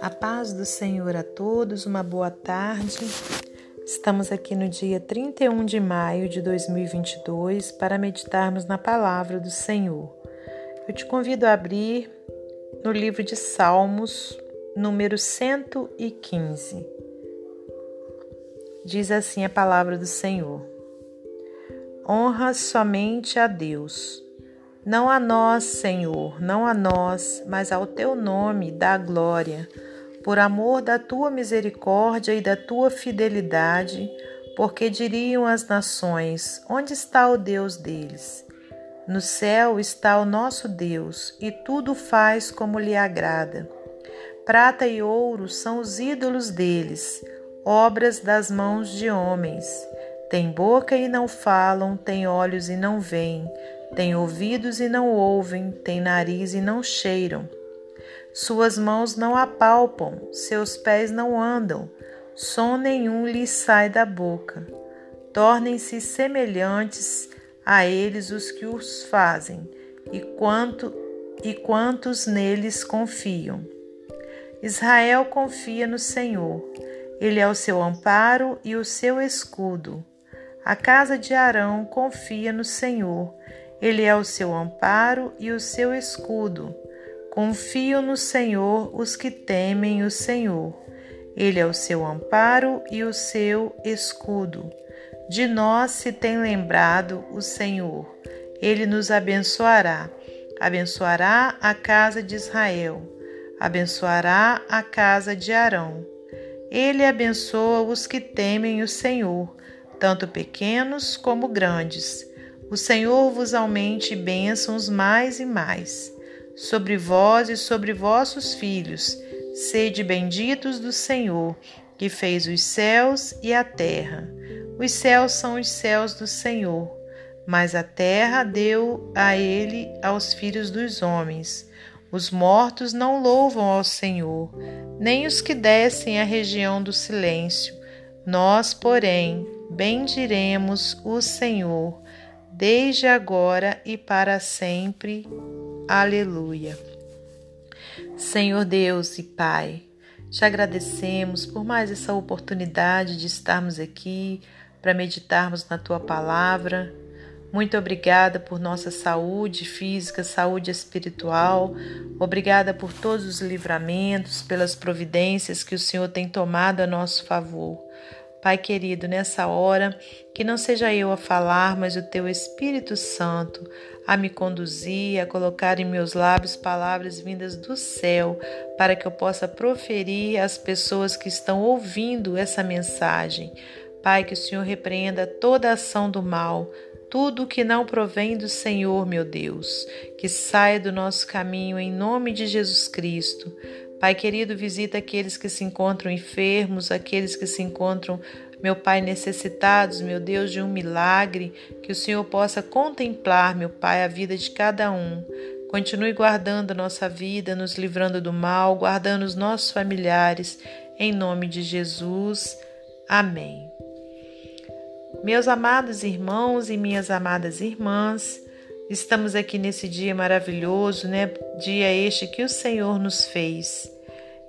A paz do Senhor a todos, uma boa tarde. Estamos aqui no dia 31 de maio de 2022 para meditarmos na palavra do Senhor. Eu te convido a abrir no livro de Salmos, número 115. Diz assim a palavra do Senhor: Honra somente a Deus. Não a nós, Senhor, não a nós, mas ao teu nome dá glória por amor da tua misericórdia e da tua fidelidade, porque diriam as nações: Onde está o Deus deles? No céu está o nosso Deus, e tudo faz como lhe agrada. Prata e ouro são os ídolos deles, obras das mãos de homens. Tem boca e não falam, tem olhos e não veem, tem ouvidos e não ouvem, tem nariz e não cheiram suas mãos não apalpam, seus pés não andam, som nenhum lhes sai da boca. Tornem-se semelhantes a eles os que os fazem, e, quanto, e quantos neles confiam. Israel confia no Senhor, ele é o seu amparo e o seu escudo. A casa de Arão confia no Senhor, ele é o seu amparo e o seu escudo. Confiam no Senhor os que temem o Senhor. Ele é o seu amparo e o seu escudo. De nós se tem lembrado o Senhor. Ele nos abençoará. Abençoará a casa de Israel. Abençoará a casa de Arão. Ele abençoa os que temem o Senhor, tanto pequenos como grandes. O Senhor vos aumente bênçãos mais e mais sobre vós e sobre vossos filhos. Sede benditos do Senhor, que fez os céus e a terra. Os céus são os céus do Senhor, mas a terra deu a ele aos filhos dos homens. Os mortos não louvam ao Senhor, nem os que descem à região do silêncio. Nós, porém, bendiremos o Senhor, desde agora e para sempre. Aleluia. Senhor Deus e Pai, te agradecemos por mais essa oportunidade de estarmos aqui para meditarmos na tua palavra. Muito obrigada por nossa saúde física, saúde espiritual. Obrigada por todos os livramentos, pelas providências que o Senhor tem tomado a nosso favor. Pai querido, nessa hora, que não seja eu a falar, mas o teu Espírito Santo a me conduzir, a colocar em meus lábios palavras vindas do céu, para que eu possa proferir às pessoas que estão ouvindo essa mensagem. Pai, que o Senhor repreenda toda ação do mal, tudo que não provém do Senhor, meu Deus, que saia do nosso caminho em nome de Jesus Cristo. Pai querido, visita aqueles que se encontram enfermos, aqueles que se encontram, meu Pai, necessitados, meu Deus, de um milagre, que o Senhor possa contemplar, meu Pai, a vida de cada um. Continue guardando nossa vida, nos livrando do mal, guardando os nossos familiares, em nome de Jesus. Amém. Meus amados irmãos e minhas amadas irmãs, estamos aqui nesse dia maravilhoso, né? Dia este que o Senhor nos fez.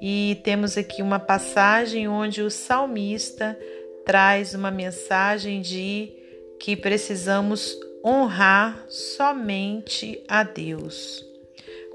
E temos aqui uma passagem onde o salmista traz uma mensagem de que precisamos honrar somente a Deus.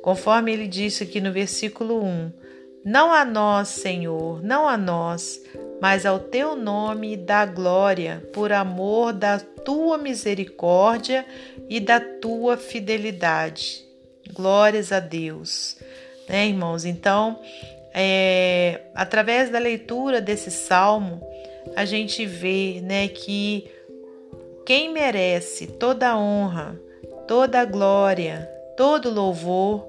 Conforme ele disse aqui no versículo 1: Não a nós, Senhor, não a nós, mas ao teu nome dá glória, por amor da tua misericórdia e da tua fidelidade. Glórias a Deus. Né, irmãos? Então, é, através da leitura desse salmo, a gente vê né, que quem merece toda a honra, toda a glória, todo louvor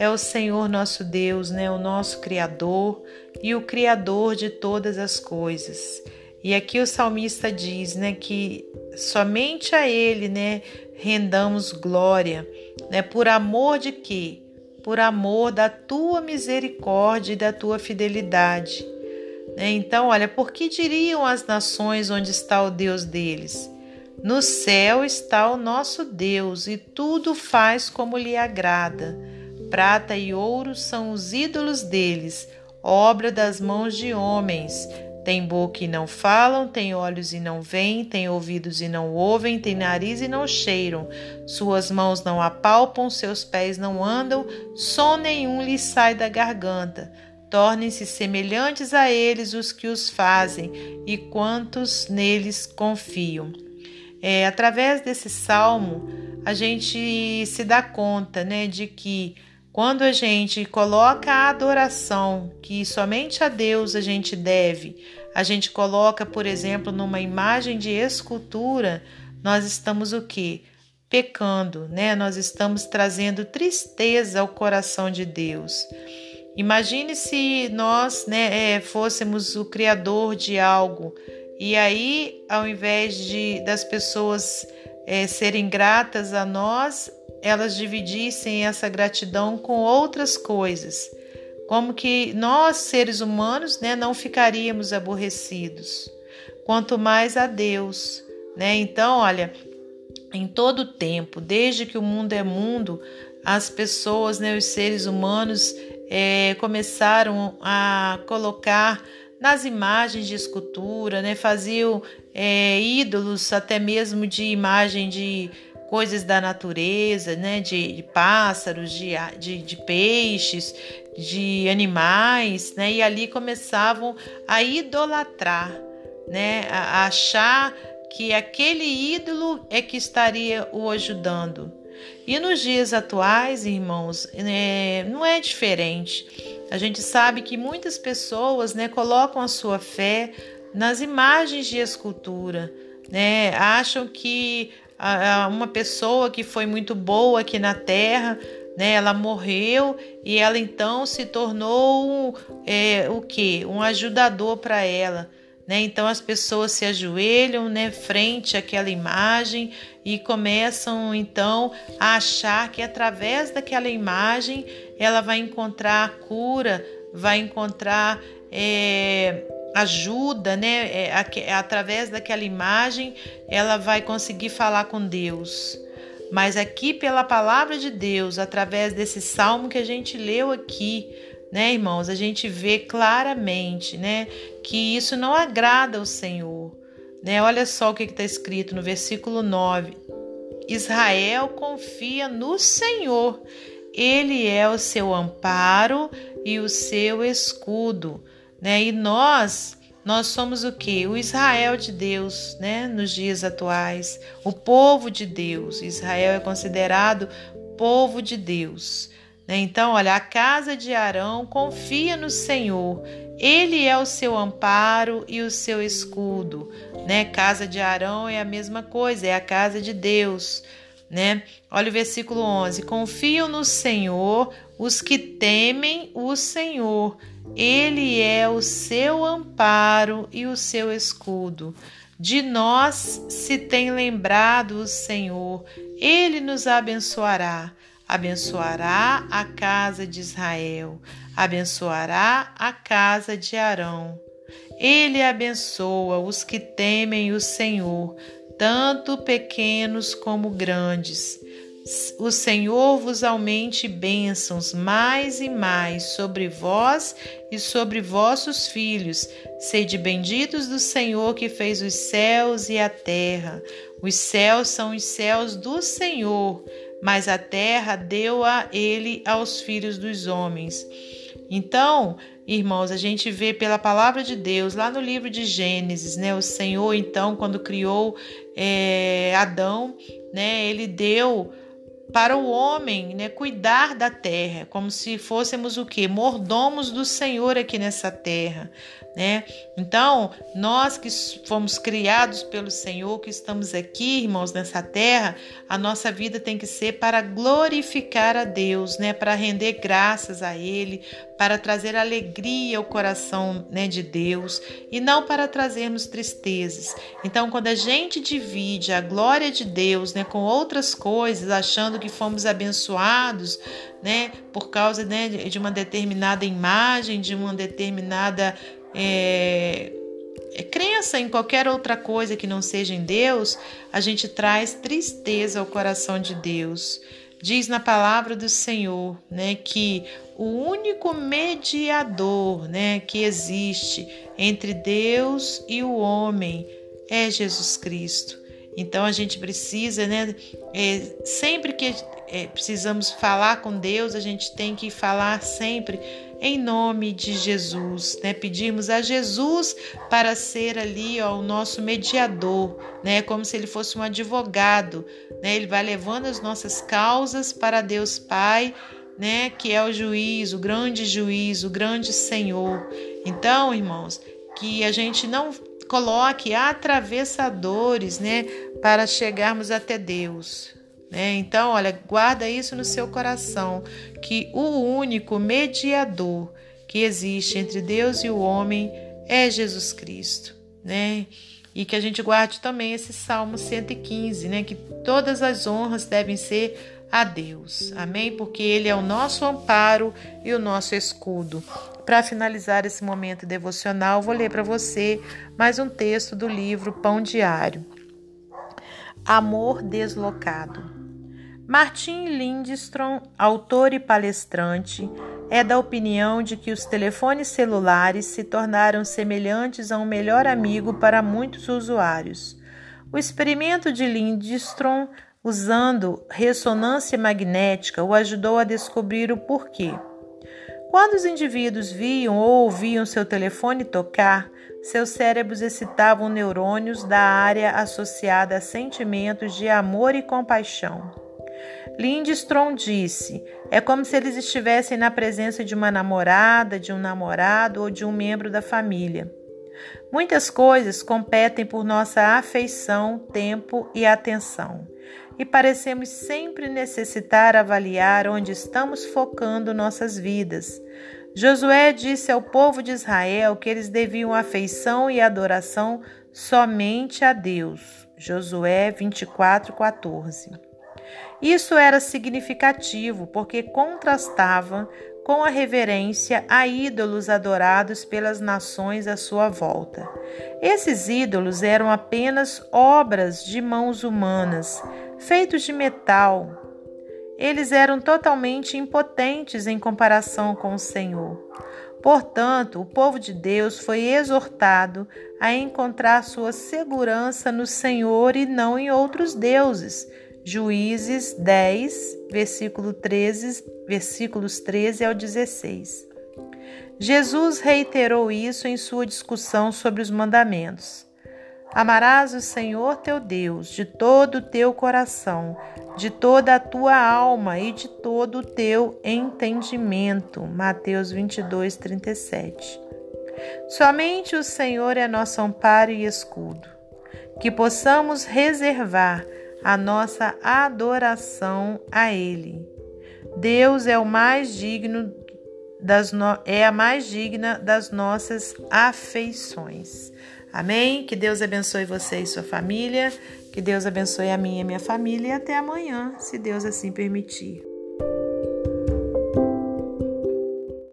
é o Senhor nosso Deus, né, o nosso Criador e o Criador de todas as coisas. E aqui o salmista diz né, que somente a Ele né, rendamos glória, né, por amor de quê? por amor da tua misericórdia e da tua fidelidade. Né? Então, olha, por que diriam as nações onde está o Deus deles? No céu está o nosso Deus e tudo faz como lhe agrada. Prata e ouro são os ídolos deles, obra das mãos de homens. Tem boca e não falam, tem olhos e não veem, tem ouvidos e não ouvem, tem nariz e não cheiram. Suas mãos não apalpam, seus pés não andam, som nenhum lhes sai da garganta. Tornem-se semelhantes a eles os que os fazem e quantos neles confiam. É, através desse salmo, a gente se dá conta né, de que quando a gente coloca a adoração que somente a Deus a gente deve, a gente coloca, por exemplo, numa imagem de escultura, nós estamos o quê? Pecando, né? Nós estamos trazendo tristeza ao coração de Deus. Imagine se nós né, é, fôssemos o criador de algo e aí, ao invés de das pessoas é, serem gratas a nós, elas dividissem essa gratidão com outras coisas, como que nós, seres humanos, né, não ficaríamos aborrecidos, quanto mais a Deus. Né? Então, olha, em todo tempo, desde que o mundo é mundo, as pessoas, né, os seres humanos, é, começaram a colocar nas imagens de escultura, né? faziam é, ídolos até mesmo de imagem de coisas da natureza, né? de, de pássaros, de, de, de, peixes, de animais, né? e ali começavam a idolatrar, né? a, a achar que aquele ídolo é que estaria o ajudando. E nos dias atuais, irmãos, é, não é diferente. A gente sabe que muitas pessoas né, colocam a sua fé nas imagens de escultura, né? acham que uma pessoa que foi muito boa aqui na Terra, né, ela morreu e ela então se tornou é, o que? Um ajudador para ela. Né? Então as pessoas se ajoelham né, frente àquela imagem e começam então a achar que através daquela imagem ela vai encontrar a cura, vai encontrar é, ajuda, né? É, através daquela imagem ela vai conseguir falar com Deus. Mas aqui pela palavra de Deus, através desse salmo que a gente leu aqui, né, irmãos? A gente vê claramente, né, que isso não agrada ao Senhor, né? Olha só o que está escrito no versículo 9: Israel confia no Senhor, ele é o seu amparo e o seu escudo, né? E nós nós somos o que? O Israel de Deus, né? Nos dias atuais, o povo de Deus. Israel é considerado povo de Deus. Né? Então, olha, a casa de Arão confia no Senhor. Ele é o seu amparo e o seu escudo, né? Casa de Arão é a mesma coisa, é a casa de Deus, né? Olha o versículo 11: Confiam no Senhor os que temem o Senhor. Ele é o seu amparo e o seu escudo. De nós se tem lembrado o Senhor, ele nos abençoará abençoará a casa de Israel, abençoará a casa de Arão. Ele abençoa os que temem o Senhor, tanto pequenos como grandes. O Senhor vos aumente bênçãos mais e mais sobre vós e sobre vossos filhos. Sede benditos do Senhor que fez os céus e a terra. Os céus são os céus do Senhor mas a terra deu a ele aos filhos dos homens. Então, irmãos, a gente vê pela palavra de Deus, lá no livro de Gênesis, né? O Senhor, então, quando criou é, Adão, né? Ele deu para o homem, né, cuidar da terra, como se fôssemos o que mordomos do Senhor aqui nessa terra, né? Então, nós que fomos criados pelo Senhor, que estamos aqui, irmãos, nessa terra, a nossa vida tem que ser para glorificar a Deus, né? Para render graças a Ele, para trazer alegria ao coração né, de Deus e não para trazermos tristezas. Então, quando a gente divide a glória de Deus né, com outras coisas, achando que fomos abençoados, né, por causa né, de uma determinada imagem, de uma determinada é, é, crença em qualquer outra coisa que não seja em Deus, a gente traz tristeza ao coração de Deus. Diz na palavra do Senhor, né, que o único mediador, né, que existe entre Deus e o homem é Jesus Cristo. Então a gente precisa, né? É, sempre que é, precisamos falar com Deus, a gente tem que falar sempre em nome de Jesus, né? Pedimos a Jesus para ser ali ó, o nosso mediador, né? Como se ele fosse um advogado, né? Ele vai levando as nossas causas para Deus Pai, né? Que é o juiz, o grande juiz, o grande Senhor. Então, irmãos, que a gente não coloque atravessadores, né, para chegarmos até Deus. Né? Então, olha, guarda isso no seu coração, que o único mediador que existe entre Deus e o homem é Jesus Cristo, né? E que a gente guarde também esse Salmo 115, né? Que todas as honras devem ser a Deus. Amém? Porque Ele é o nosso amparo e o nosso escudo. Para finalizar esse momento devocional, vou ler para você mais um texto do livro Pão Diário. Amor Deslocado. Martin Lindstrom, autor e palestrante, é da opinião de que os telefones celulares se tornaram semelhantes a um melhor amigo para muitos usuários. O experimento de Lindstrom usando ressonância magnética o ajudou a descobrir o porquê. Quando os indivíduos viam ou ouviam seu telefone tocar, seus cérebros excitavam neurônios da área associada a sentimentos de amor e compaixão. Lindstrom disse: é como se eles estivessem na presença de uma namorada, de um namorado ou de um membro da família. Muitas coisas competem por nossa afeição, tempo e atenção e parecemos sempre necessitar avaliar onde estamos focando nossas vidas. Josué disse ao povo de Israel que eles deviam afeição e adoração somente a Deus. Josué 24:14. Isso era significativo porque contrastava com a reverência a ídolos adorados pelas nações à sua volta. Esses ídolos eram apenas obras de mãos humanas, feitos de metal. Eles eram totalmente impotentes em comparação com o Senhor. Portanto, o povo de Deus foi exortado a encontrar sua segurança no Senhor e não em outros deuses. Juízes 10, versículo 13, versículos 13 ao 16. Jesus reiterou isso em sua discussão sobre os mandamentos. Amarás o Senhor teu Deus de todo o teu coração, de toda a tua alma e de todo o teu entendimento. Mateus 22, 37. Somente o Senhor é nosso amparo e escudo. Que possamos reservar a nossa adoração a Ele. Deus é o mais digno das no... é a mais digna das nossas afeições. Amém? Que Deus abençoe você e sua família. Que Deus abençoe a minha e a minha família. E até amanhã, se Deus assim permitir.